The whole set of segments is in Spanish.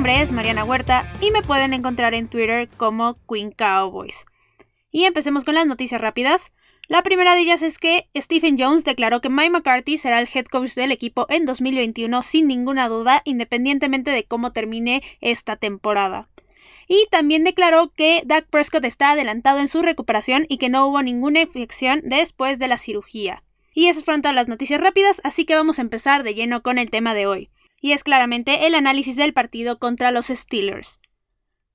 nombre es Mariana Huerta y me pueden encontrar en Twitter como Queen Cowboys. Y empecemos con las noticias rápidas. La primera de ellas es que Stephen Jones declaró que Mike McCarthy será el head coach del equipo en 2021 sin ninguna duda, independientemente de cómo termine esta temporada. Y también declaró que Doug Prescott está adelantado en su recuperación y que no hubo ninguna infección después de la cirugía. Y esas fueron todas las noticias rápidas, así que vamos a empezar de lleno con el tema de hoy. Y es claramente el análisis del partido contra los Steelers.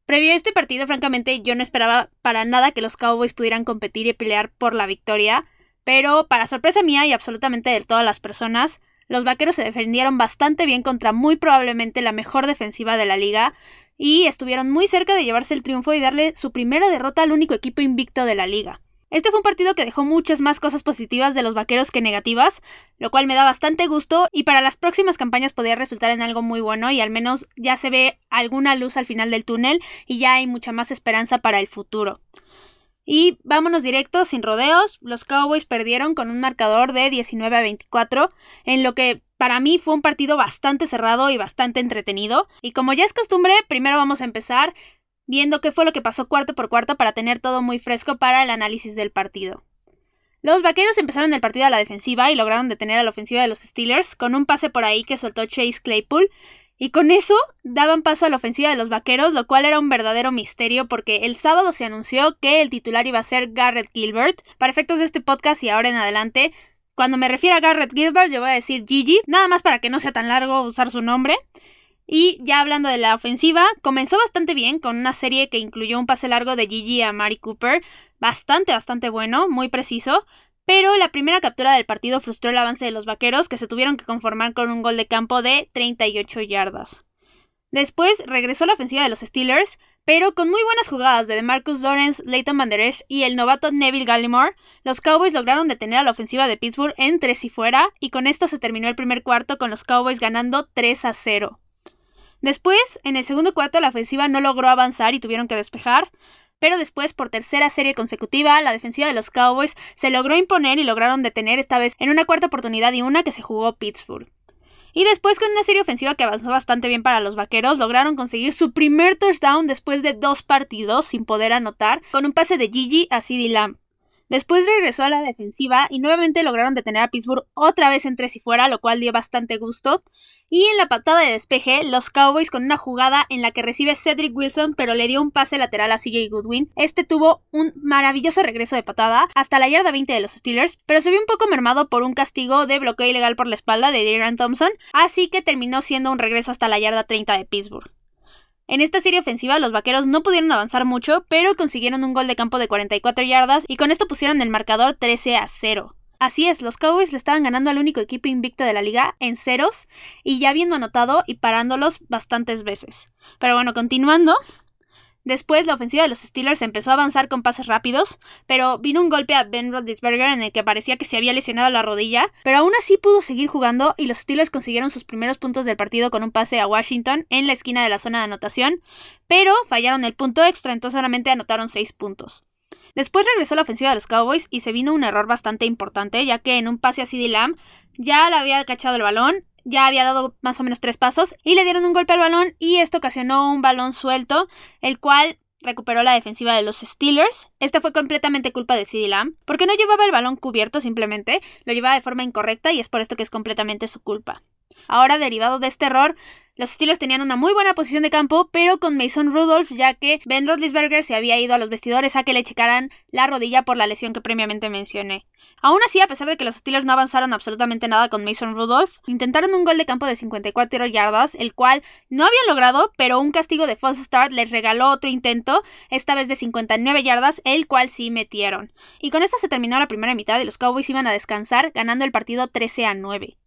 Previo a este partido, francamente, yo no esperaba para nada que los Cowboys pudieran competir y pelear por la victoria, pero para sorpresa mía y absolutamente de todas las personas, los vaqueros se defendieron bastante bien contra muy probablemente la mejor defensiva de la liga y estuvieron muy cerca de llevarse el triunfo y darle su primera derrota al único equipo invicto de la liga. Este fue un partido que dejó muchas más cosas positivas de los vaqueros que negativas, lo cual me da bastante gusto y para las próximas campañas podría resultar en algo muy bueno y al menos ya se ve alguna luz al final del túnel y ya hay mucha más esperanza para el futuro. Y vámonos directos, sin rodeos, los Cowboys perdieron con un marcador de 19 a 24, en lo que para mí fue un partido bastante cerrado y bastante entretenido. Y como ya es costumbre, primero vamos a empezar viendo qué fue lo que pasó cuarto por cuarto para tener todo muy fresco para el análisis del partido. Los vaqueros empezaron el partido a la defensiva y lograron detener a la ofensiva de los Steelers con un pase por ahí que soltó Chase Claypool. Y con eso daban paso a la ofensiva de los vaqueros, lo cual era un verdadero misterio porque el sábado se anunció que el titular iba a ser Garrett Gilbert. Para efectos de este podcast y ahora en adelante, cuando me refiero a Garrett Gilbert, yo voy a decir Gigi, nada más para que no sea tan largo usar su nombre. Y ya hablando de la ofensiva, comenzó bastante bien con una serie que incluyó un pase largo de Gigi a Mari Cooper, bastante, bastante bueno, muy preciso, pero la primera captura del partido frustró el avance de los vaqueros que se tuvieron que conformar con un gol de campo de 38 yardas. Después regresó la ofensiva de los Steelers, pero con muy buenas jugadas de Marcus Lawrence, Leighton Van y el novato Neville Gallimore, los Cowboys lograron detener a la ofensiva de Pittsburgh en tres y fuera, y con esto se terminó el primer cuarto con los Cowboys ganando 3 a 0. Después, en el segundo cuarto, la ofensiva no logró avanzar y tuvieron que despejar, pero después, por tercera serie consecutiva, la defensiva de los Cowboys se logró imponer y lograron detener esta vez en una cuarta oportunidad y una que se jugó Pittsburgh. Y después, con una serie ofensiva que avanzó bastante bien para los vaqueros, lograron conseguir su primer touchdown después de dos partidos sin poder anotar, con un pase de Gigi a CeeDee Lamb. Después regresó a la defensiva y nuevamente lograron detener a Pittsburgh otra vez en tres y fuera, lo cual dio bastante gusto. Y en la patada de despeje, los Cowboys con una jugada en la que recibe Cedric Wilson, pero le dio un pase lateral a CJ Goodwin. Este tuvo un maravilloso regreso de patada hasta la yarda 20 de los Steelers, pero se vio un poco mermado por un castigo de bloqueo ilegal por la espalda de Darren Thompson, así que terminó siendo un regreso hasta la yarda 30 de Pittsburgh. En esta serie ofensiva los vaqueros no pudieron avanzar mucho, pero consiguieron un gol de campo de 44 yardas y con esto pusieron el marcador 13 a 0. Así es, los Cowboys le estaban ganando al único equipo invicto de la liga en ceros y ya habiendo anotado y parándolos bastantes veces. Pero bueno, continuando, Después, la ofensiva de los Steelers empezó a avanzar con pases rápidos, pero vino un golpe a Ben Roethlisberger en el que parecía que se había lesionado la rodilla, pero aún así pudo seguir jugando y los Steelers consiguieron sus primeros puntos del partido con un pase a Washington en la esquina de la zona de anotación, pero fallaron el punto extra, entonces solamente anotaron 6 puntos. Después regresó la ofensiva de los Cowboys y se vino un error bastante importante, ya que en un pase a CD Lamb ya le había cachado el balón ya había dado más o menos tres pasos y le dieron un golpe al balón y esto ocasionó un balón suelto, el cual recuperó la defensiva de los Steelers. Esta fue completamente culpa de CeeDee Lamb, porque no llevaba el balón cubierto simplemente, lo llevaba de forma incorrecta y es por esto que es completamente su culpa. Ahora, derivado de este error, los Steelers tenían una muy buena posición de campo, pero con Mason Rudolph, ya que Ben Roethlisberger se había ido a los vestidores a que le checaran la rodilla por la lesión que previamente mencioné. Aún así, a pesar de que los Steelers no avanzaron absolutamente nada con Mason Rudolph, intentaron un gol de campo de 54 yardas, el cual no habían logrado, pero un castigo de false start les regaló otro intento, esta vez de 59 yardas, el cual sí metieron. Y con esto se terminó la primera mitad y los Cowboys iban a descansar, ganando el partido 13 a 9.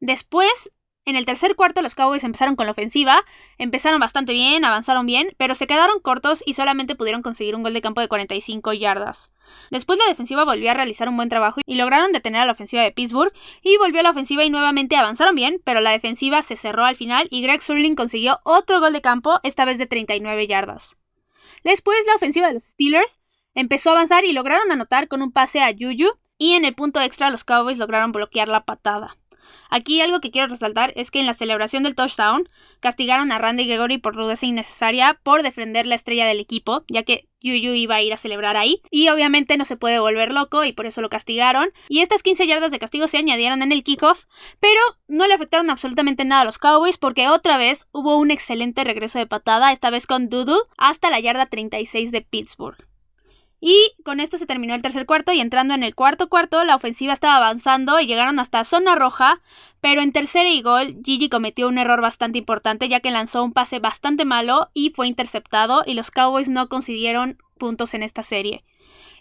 Después, en el tercer cuarto los Cowboys empezaron con la ofensiva, empezaron bastante bien, avanzaron bien, pero se quedaron cortos y solamente pudieron conseguir un gol de campo de 45 yardas. Después la defensiva volvió a realizar un buen trabajo y lograron detener a la ofensiva de Pittsburgh y volvió a la ofensiva y nuevamente avanzaron bien, pero la defensiva se cerró al final y Greg Surling consiguió otro gol de campo, esta vez de 39 yardas. Después la ofensiva de los Steelers empezó a avanzar y lograron anotar con un pase a Juju y en el punto extra los Cowboys lograron bloquear la patada. Aquí algo que quiero resaltar es que en la celebración del touchdown castigaron a Randy Gregory por rudeza innecesaria por defender la estrella del equipo, ya que Yuyu iba a ir a celebrar ahí. Y obviamente no se puede volver loco y por eso lo castigaron. Y estas 15 yardas de castigo se añadieron en el kickoff, pero no le afectaron absolutamente nada a los Cowboys porque otra vez hubo un excelente regreso de patada, esta vez con Doodle, hasta la yarda 36 de Pittsburgh. Y con esto se terminó el tercer cuarto y entrando en el cuarto cuarto la ofensiva estaba avanzando y llegaron hasta zona roja, pero en tercera y gol Gigi cometió un error bastante importante ya que lanzó un pase bastante malo y fue interceptado y los Cowboys no consiguieron puntos en esta serie.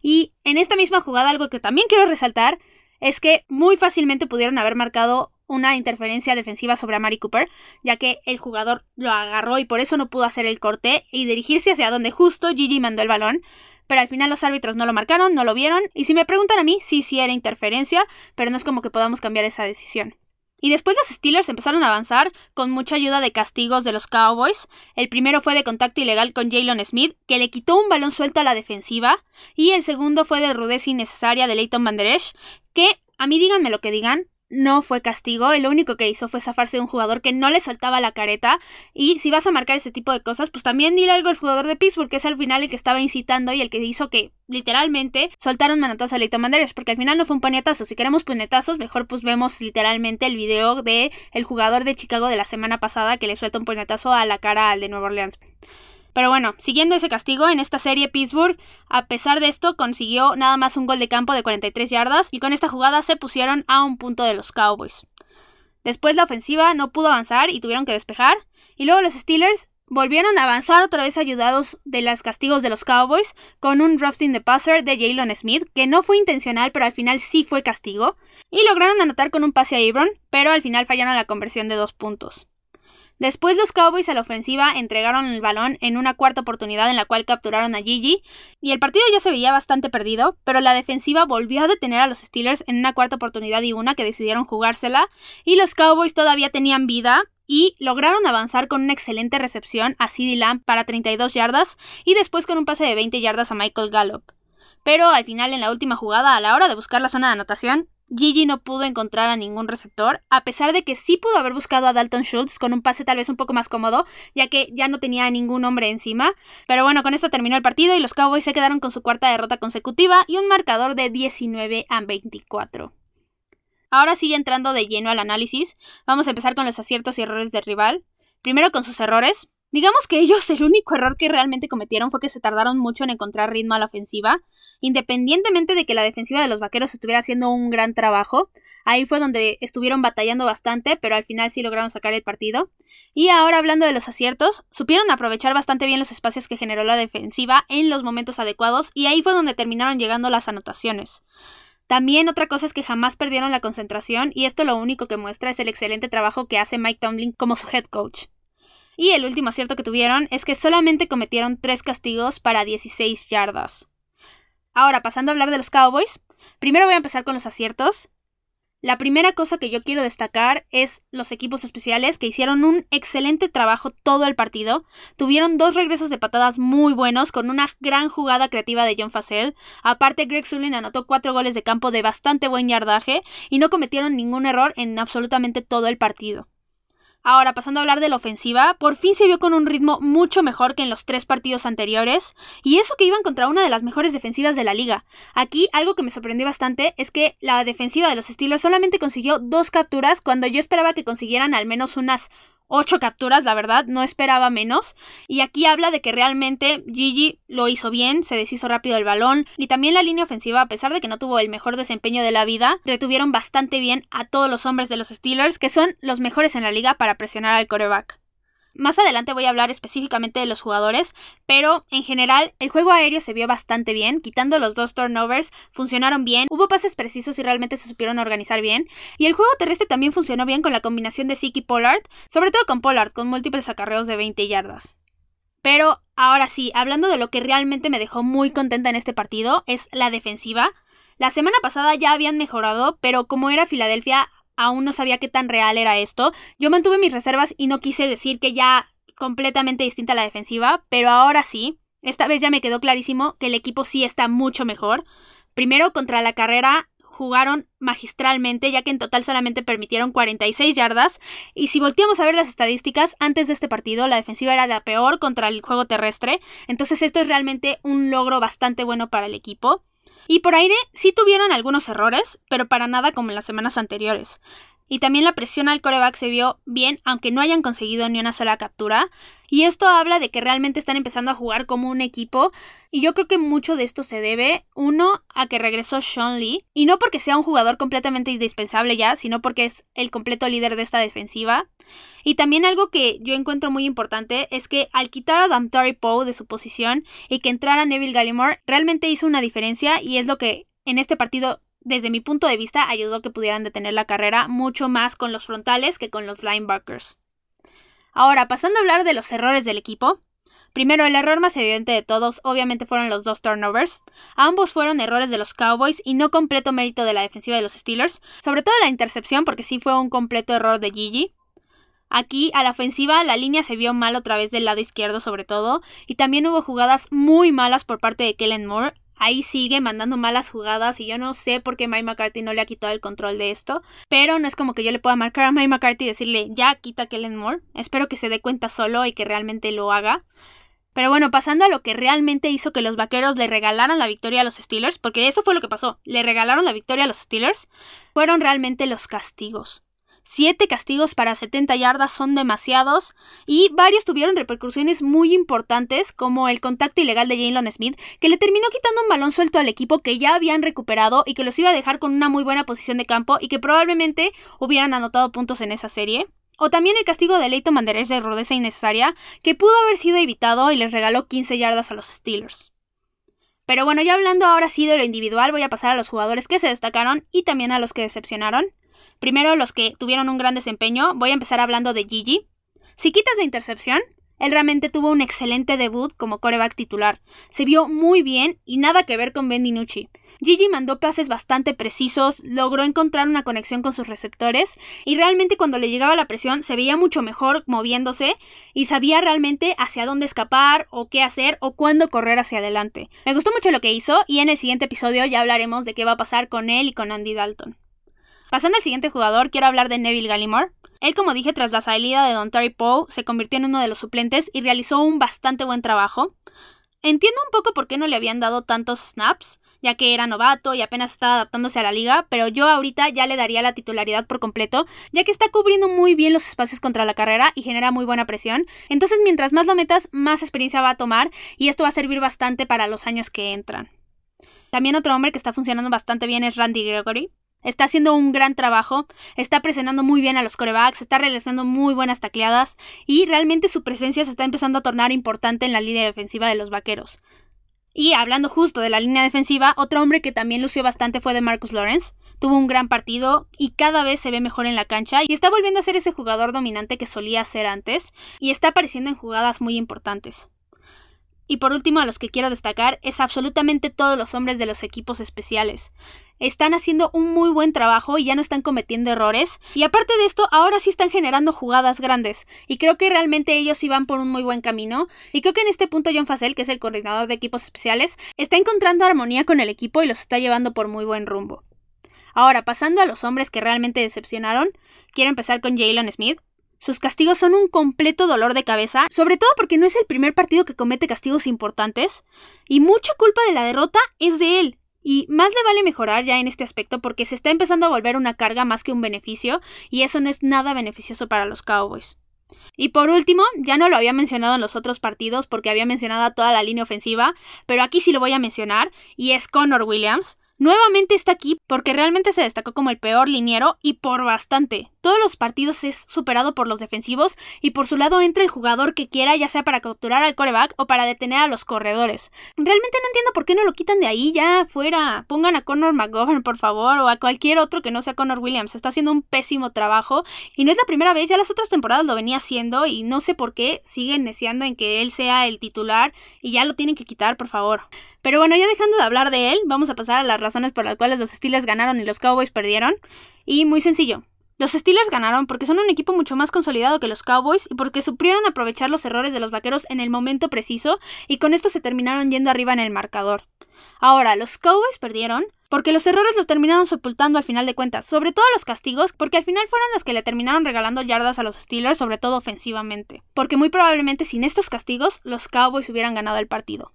Y en esta misma jugada algo que también quiero resaltar es que muy fácilmente pudieron haber marcado una interferencia defensiva sobre Amari Cooper, ya que el jugador lo agarró y por eso no pudo hacer el corte y dirigirse hacia donde justo Gigi mandó el balón pero al final los árbitros no lo marcaron, no lo vieron, y si me preguntan a mí, sí, sí era interferencia, pero no es como que podamos cambiar esa decisión. Y después los Steelers empezaron a avanzar con mucha ayuda de castigos de los Cowboys. El primero fue de contacto ilegal con Jalen Smith, que le quitó un balón suelto a la defensiva. Y el segundo fue de rudeza innecesaria de Leighton Van que, a mí díganme lo que digan, no fue castigo, lo único que hizo fue zafarse de un jugador que no le soltaba la careta y si vas a marcar ese tipo de cosas, pues también dile algo al jugador de Pittsburgh, que es al final el que estaba incitando y el que hizo que literalmente soltaron manotazo a Leighton Manderes, porque al final no fue un puñetazo, si queremos puñetazos, mejor pues vemos literalmente el video de el jugador de Chicago de la semana pasada que le suelta un puñetazo a la cara al de Nueva Orleans. Pero bueno, siguiendo ese castigo, en esta serie Pittsburgh, a pesar de esto, consiguió nada más un gol de campo de 43 yardas y con esta jugada se pusieron a un punto de los Cowboys. Después la ofensiva no pudo avanzar y tuvieron que despejar, y luego los Steelers volvieron a avanzar otra vez ayudados de los castigos de los Cowboys con un roughing de passer de Jalen Smith, que no fue intencional, pero al final sí fue castigo, y lograron anotar con un pase a Ebron, pero al final fallaron la conversión de dos puntos. Después los Cowboys a la ofensiva entregaron el balón en una cuarta oportunidad en la cual capturaron a Gigi y el partido ya se veía bastante perdido, pero la defensiva volvió a detener a los Steelers en una cuarta oportunidad y una que decidieron jugársela y los Cowboys todavía tenían vida y lograron avanzar con una excelente recepción a CeeDee Lamb para 32 yardas y después con un pase de 20 yardas a Michael Gallup. Pero al final en la última jugada, a la hora de buscar la zona de anotación, Gigi no pudo encontrar a ningún receptor, a pesar de que sí pudo haber buscado a Dalton Schultz con un pase tal vez un poco más cómodo, ya que ya no tenía ningún hombre encima. Pero bueno, con esto terminó el partido y los Cowboys se quedaron con su cuarta derrota consecutiva y un marcador de 19 a 24. Ahora sigue entrando de lleno al análisis, vamos a empezar con los aciertos y errores del rival. Primero con sus errores. Digamos que ellos el único error que realmente cometieron fue que se tardaron mucho en encontrar ritmo a la ofensiva, independientemente de que la defensiva de los vaqueros estuviera haciendo un gran trabajo. Ahí fue donde estuvieron batallando bastante, pero al final sí lograron sacar el partido. Y ahora hablando de los aciertos, supieron aprovechar bastante bien los espacios que generó la defensiva en los momentos adecuados y ahí fue donde terminaron llegando las anotaciones. También otra cosa es que jamás perdieron la concentración y esto lo único que muestra es el excelente trabajo que hace Mike Tomlin como su head coach. Y el último acierto que tuvieron es que solamente cometieron tres castigos para 16 yardas. Ahora, pasando a hablar de los Cowboys, primero voy a empezar con los aciertos. La primera cosa que yo quiero destacar es los equipos especiales que hicieron un excelente trabajo todo el partido. Tuvieron dos regresos de patadas muy buenos con una gran jugada creativa de John Facel. Aparte, Greg Sullivan anotó cuatro goles de campo de bastante buen yardaje y no cometieron ningún error en absolutamente todo el partido. Ahora, pasando a hablar de la ofensiva, por fin se vio con un ritmo mucho mejor que en los tres partidos anteriores, y eso que iban contra una de las mejores defensivas de la liga. Aquí, algo que me sorprendió bastante es que la defensiva de los Steelers solamente consiguió dos capturas cuando yo esperaba que consiguieran al menos unas ocho capturas, la verdad, no esperaba menos. Y aquí habla de que realmente Gigi lo hizo bien, se deshizo rápido el balón y también la línea ofensiva, a pesar de que no tuvo el mejor desempeño de la vida, retuvieron bastante bien a todos los hombres de los Steelers, que son los mejores en la liga para presionar al coreback. Más adelante voy a hablar específicamente de los jugadores, pero en general el juego aéreo se vio bastante bien, quitando los dos turnovers, funcionaron bien, hubo pases precisos y realmente se supieron organizar bien, y el juego terrestre también funcionó bien con la combinación de Zeke y Pollard, sobre todo con Pollard, con múltiples acarreos de 20 yardas. Pero ahora sí, hablando de lo que realmente me dejó muy contenta en este partido, es la defensiva. La semana pasada ya habían mejorado, pero como era Filadelfia, aún no sabía qué tan real era esto. Yo mantuve mis reservas y no quise decir que ya completamente distinta a la defensiva, pero ahora sí. Esta vez ya me quedó clarísimo que el equipo sí está mucho mejor. Primero contra la carrera jugaron magistralmente, ya que en total solamente permitieron 46 yardas. Y si volteamos a ver las estadísticas, antes de este partido la defensiva era la peor contra el juego terrestre. Entonces esto es realmente un logro bastante bueno para el equipo. Y por aire sí tuvieron algunos errores, pero para nada como en las semanas anteriores y también la presión al coreback se vio bien, aunque no hayan conseguido ni una sola captura. Y esto habla de que realmente están empezando a jugar como un equipo. Y yo creo que mucho de esto se debe, uno, a que regresó Sean Lee. Y no porque sea un jugador completamente indispensable ya, sino porque es el completo líder de esta defensiva. Y también algo que yo encuentro muy importante es que al quitar a Damtari Poe de su posición y que entrara Neville Gallimore, realmente hizo una diferencia y es lo que en este partido desde mi punto de vista, ayudó a que pudieran detener la carrera mucho más con los frontales que con los linebackers. Ahora, pasando a hablar de los errores del equipo. Primero, el error más evidente de todos obviamente fueron los dos turnovers. Ambos fueron errores de los Cowboys y no completo mérito de la defensiva de los Steelers, sobre todo la intercepción porque sí fue un completo error de Gigi. Aquí, a la ofensiva, la línea se vio mal otra vez del lado izquierdo sobre todo, y también hubo jugadas muy malas por parte de Kellen Moore, ahí sigue mandando malas jugadas y yo no sé por qué Mike McCarthy no le ha quitado el control de esto, pero no es como que yo le pueda marcar a Mike McCarthy y decirle ya quita Kellen Moore. Espero que se dé cuenta solo y que realmente lo haga. Pero bueno, pasando a lo que realmente hizo que los vaqueros le regalaran la victoria a los Steelers, porque eso fue lo que pasó, le regalaron la victoria a los Steelers, fueron realmente los castigos. Siete castigos para 70 yardas son demasiados y varios tuvieron repercusiones muy importantes como el contacto ilegal de Jalen Smith que le terminó quitando un balón suelto al equipo que ya habían recuperado y que los iba a dejar con una muy buena posición de campo y que probablemente hubieran anotado puntos en esa serie. O también el castigo de Leighton Manderez de rodeza innecesaria que pudo haber sido evitado y les regaló 15 yardas a los Steelers. Pero bueno, ya hablando ahora sí de lo individual, voy a pasar a los jugadores que se destacaron y también a los que decepcionaron. Primero los que tuvieron un gran desempeño. Voy a empezar hablando de Gigi. Si quitas la intercepción, él realmente tuvo un excelente debut como coreback titular. Se vio muy bien y nada que ver con Ben DiNucci. Gigi mandó pases bastante precisos, logró encontrar una conexión con sus receptores y realmente cuando le llegaba la presión se veía mucho mejor moviéndose y sabía realmente hacia dónde escapar o qué hacer o cuándo correr hacia adelante. Me gustó mucho lo que hizo y en el siguiente episodio ya hablaremos de qué va a pasar con él y con Andy Dalton. Pasando al siguiente jugador, quiero hablar de Neville Gallimore. Él, como dije, tras la salida de Don Terry Poe, se convirtió en uno de los suplentes y realizó un bastante buen trabajo. Entiendo un poco por qué no le habían dado tantos snaps, ya que era novato y apenas estaba adaptándose a la liga, pero yo ahorita ya le daría la titularidad por completo, ya que está cubriendo muy bien los espacios contra la carrera y genera muy buena presión. Entonces, mientras más lo metas, más experiencia va a tomar y esto va a servir bastante para los años que entran. También otro hombre que está funcionando bastante bien es Randy Gregory. Está haciendo un gran trabajo, está presionando muy bien a los corebacks, está realizando muy buenas tacleadas y realmente su presencia se está empezando a tornar importante en la línea defensiva de los vaqueros. Y hablando justo de la línea defensiva, otro hombre que también lució bastante fue de Marcus Lawrence. Tuvo un gran partido y cada vez se ve mejor en la cancha y está volviendo a ser ese jugador dominante que solía ser antes y está apareciendo en jugadas muy importantes. Y por último, a los que quiero destacar es absolutamente todos los hombres de los equipos especiales. Están haciendo un muy buen trabajo y ya no están cometiendo errores. Y aparte de esto, ahora sí están generando jugadas grandes. Y creo que realmente ellos sí van por un muy buen camino. Y creo que en este punto John Facel, que es el coordinador de equipos especiales, está encontrando armonía con el equipo y los está llevando por muy buen rumbo. Ahora, pasando a los hombres que realmente decepcionaron, quiero empezar con Jalen Smith. Sus castigos son un completo dolor de cabeza, sobre todo porque no es el primer partido que comete castigos importantes, y mucha culpa de la derrota es de él. Y más le vale mejorar ya en este aspecto porque se está empezando a volver una carga más que un beneficio, y eso no es nada beneficioso para los Cowboys. Y por último, ya no lo había mencionado en los otros partidos porque había mencionado a toda la línea ofensiva, pero aquí sí lo voy a mencionar, y es Connor Williams. Nuevamente está aquí porque realmente se destacó como el peor liniero y por bastante. Todos los partidos es superado por los defensivos y por su lado entra el jugador que quiera, ya sea para capturar al coreback o para detener a los corredores. Realmente no entiendo por qué no lo quitan de ahí ya fuera. Pongan a Connor McGovern, por favor, o a cualquier otro que no sea Connor Williams. Está haciendo un pésimo trabajo y no es la primera vez, ya las otras temporadas lo venía haciendo y no sé por qué siguen neciando en que él sea el titular y ya lo tienen que quitar, por favor. Pero bueno, ya dejando de hablar de él, vamos a pasar a las razones por las cuales los Steelers ganaron y los Cowboys perdieron. Y muy sencillo. Los Steelers ganaron porque son un equipo mucho más consolidado que los Cowboys y porque supieron aprovechar los errores de los vaqueros en el momento preciso y con esto se terminaron yendo arriba en el marcador. Ahora, los Cowboys perdieron porque los errores los terminaron sepultando al final de cuentas, sobre todo los castigos, porque al final fueron los que le terminaron regalando yardas a los Steelers, sobre todo ofensivamente, porque muy probablemente sin estos castigos los Cowboys hubieran ganado el partido.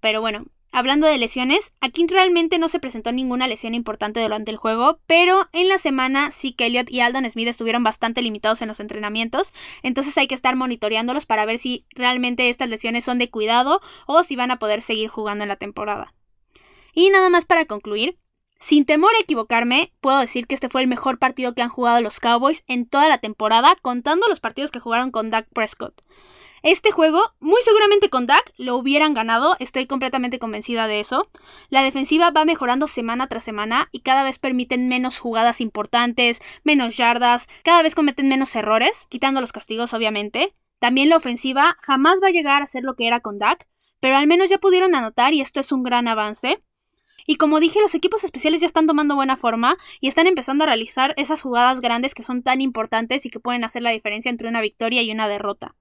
Pero bueno, Hablando de lesiones, aquí realmente no se presentó ninguna lesión importante durante el juego, pero en la semana sí que Elliot y Aldon Smith estuvieron bastante limitados en los entrenamientos, entonces hay que estar monitoreándolos para ver si realmente estas lesiones son de cuidado o si van a poder seguir jugando en la temporada. Y nada más para concluir, sin temor a equivocarme, puedo decir que este fue el mejor partido que han jugado los Cowboys en toda la temporada, contando los partidos que jugaron con Dak Prescott. Este juego, muy seguramente con Dak, lo hubieran ganado, estoy completamente convencida de eso. La defensiva va mejorando semana tras semana y cada vez permiten menos jugadas importantes, menos yardas, cada vez cometen menos errores, quitando los castigos obviamente. También la ofensiva jamás va a llegar a ser lo que era con Dak, pero al menos ya pudieron anotar y esto es un gran avance. Y como dije, los equipos especiales ya están tomando buena forma y están empezando a realizar esas jugadas grandes que son tan importantes y que pueden hacer la diferencia entre una victoria y una derrota.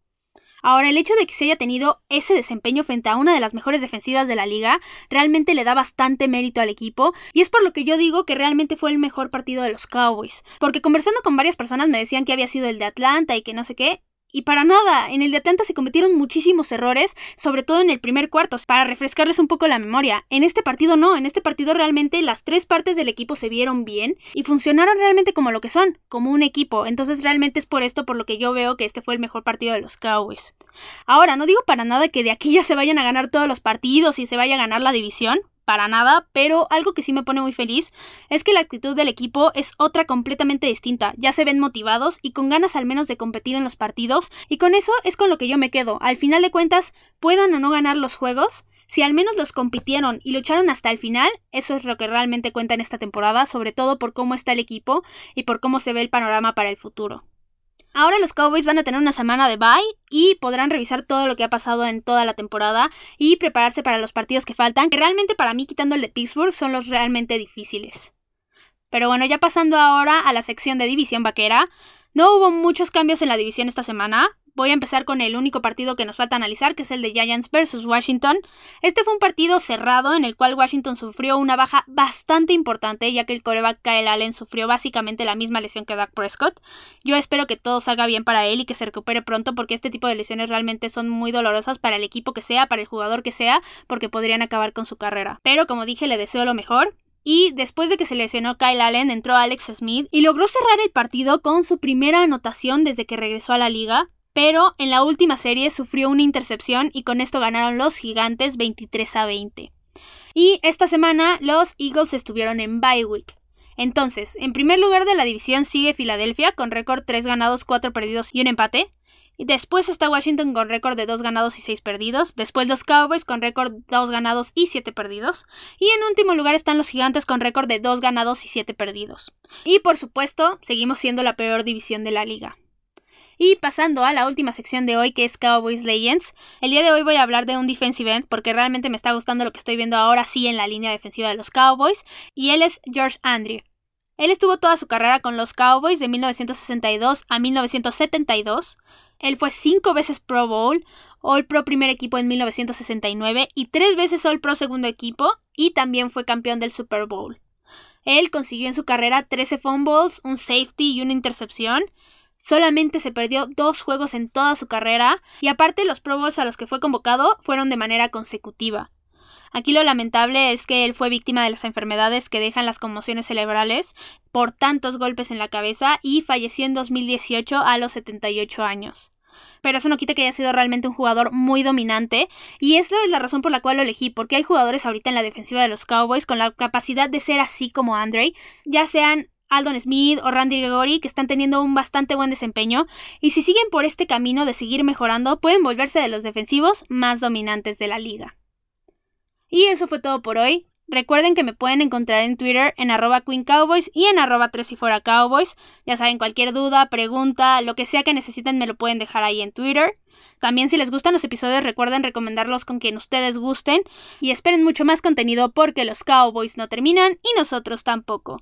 Ahora, el hecho de que se haya tenido ese desempeño frente a una de las mejores defensivas de la liga realmente le da bastante mérito al equipo y es por lo que yo digo que realmente fue el mejor partido de los Cowboys. Porque conversando con varias personas me decían que había sido el de Atlanta y que no sé qué, y para nada, en el de Atlanta se cometieron muchísimos errores, sobre todo en el primer cuarto, para refrescarles un poco la memoria. En este partido no, en este partido realmente las tres partes del equipo se vieron bien y funcionaron realmente como lo que son, como un equipo. Entonces realmente es por esto por lo que yo veo que este fue el mejor partido de los Cowboys. Ahora, no digo para nada que de aquí ya se vayan a ganar todos los partidos y se vaya a ganar la división, para nada, pero algo que sí me pone muy feliz es que la actitud del equipo es otra completamente distinta. Ya se ven motivados y con ganas al menos de competir en los partidos, y con eso es con lo que yo me quedo. Al final de cuentas, puedan o no ganar los juegos, si al menos los compitieron y lucharon hasta el final, eso es lo que realmente cuenta en esta temporada, sobre todo por cómo está el equipo y por cómo se ve el panorama para el futuro. Ahora los Cowboys van a tener una semana de bye y podrán revisar todo lo que ha pasado en toda la temporada y prepararse para los partidos que faltan, que realmente para mí quitando el de Pittsburgh son los realmente difíciles. Pero bueno, ya pasando ahora a la sección de división vaquera, no hubo muchos cambios en la división esta semana, Voy a empezar con el único partido que nos falta analizar, que es el de Giants versus Washington. Este fue un partido cerrado en el cual Washington sufrió una baja bastante importante, ya que el coreback Kyle Allen sufrió básicamente la misma lesión que Dak Prescott. Yo espero que todo salga bien para él y que se recupere pronto, porque este tipo de lesiones realmente son muy dolorosas para el equipo que sea, para el jugador que sea, porque podrían acabar con su carrera. Pero como dije, le deseo lo mejor. Y después de que se lesionó Kyle Allen, entró Alex Smith y logró cerrar el partido con su primera anotación desde que regresó a la liga pero en la última serie sufrió una intercepción y con esto ganaron los gigantes 23 a 20. Y esta semana los Eagles estuvieron en bye week. Entonces, en primer lugar de la división sigue Filadelfia con récord 3 ganados, 4 perdidos y un empate. Y después está Washington con récord de 2 ganados y 6 perdidos. Después los Cowboys con récord 2 ganados y 7 perdidos. Y en último lugar están los Gigantes con récord de 2 ganados y 7 perdidos. Y por supuesto, seguimos siendo la peor división de la liga. Y pasando a la última sección de hoy que es Cowboys Legends, el día de hoy voy a hablar de un defensive end porque realmente me está gustando lo que estoy viendo ahora sí en la línea defensiva de los Cowboys y él es George Andrew. Él estuvo toda su carrera con los Cowboys de 1962 a 1972. Él fue cinco veces Pro Bowl, All Pro primer equipo en 1969 y tres veces All Pro segundo equipo y también fue campeón del Super Bowl. Él consiguió en su carrera 13 fumbles, un safety y una intercepción. Solamente se perdió dos juegos en toda su carrera y aparte los Pro a los que fue convocado fueron de manera consecutiva. Aquí lo lamentable es que él fue víctima de las enfermedades que dejan las conmociones cerebrales por tantos golpes en la cabeza y falleció en 2018 a los 78 años. Pero eso no quita que haya sido realmente un jugador muy dominante y esa es la razón por la cual lo elegí, porque hay jugadores ahorita en la defensiva de los Cowboys con la capacidad de ser así como Andre, ya sean Aldon Smith o Randy Gregory, que están teniendo un bastante buen desempeño, y si siguen por este camino de seguir mejorando, pueden volverse de los defensivos más dominantes de la liga. Y eso fue todo por hoy. Recuerden que me pueden encontrar en Twitter en arroba Queen Cowboys y en arroba 3 y fuera Cowboys. Ya saben, cualquier duda, pregunta, lo que sea que necesiten me lo pueden dejar ahí en Twitter. También si les gustan los episodios recuerden recomendarlos con quien ustedes gusten y esperen mucho más contenido porque los Cowboys no terminan y nosotros tampoco.